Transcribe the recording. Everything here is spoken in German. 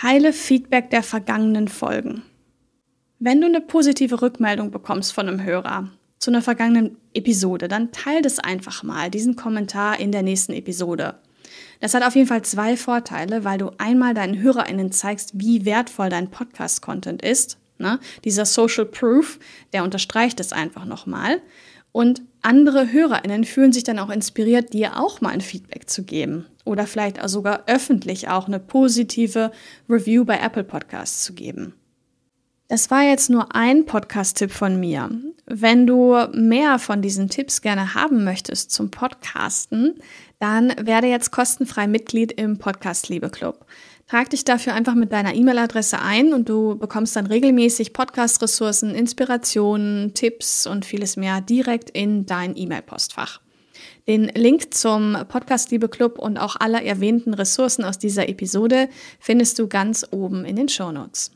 Teile Feedback der vergangenen Folgen. Wenn du eine positive Rückmeldung bekommst von einem Hörer zu einer vergangenen Episode, dann teile das einfach mal, diesen Kommentar in der nächsten Episode. Das hat auf jeden Fall zwei Vorteile, weil du einmal deinen HörerInnen zeigst, wie wertvoll dein Podcast-Content ist. Ne? Dieser Social Proof, der unterstreicht es einfach nochmal. Und andere HörerInnen fühlen sich dann auch inspiriert, dir auch mal ein Feedback zu geben. Oder vielleicht auch sogar öffentlich auch eine positive Review bei Apple Podcasts zu geben. Das war jetzt nur ein Podcast-Tipp von mir. Wenn du mehr von diesen Tipps gerne haben möchtest zum Podcasten, dann werde jetzt kostenfrei Mitglied im Podcast Liebe Club. Trag dich dafür einfach mit deiner E-Mail-Adresse ein und du bekommst dann regelmäßig Podcast-Ressourcen, Inspirationen, Tipps und vieles mehr direkt in dein E-Mail-Postfach. Den Link zum Podcast Liebe Club und auch alle erwähnten Ressourcen aus dieser Episode findest du ganz oben in den Show Notes.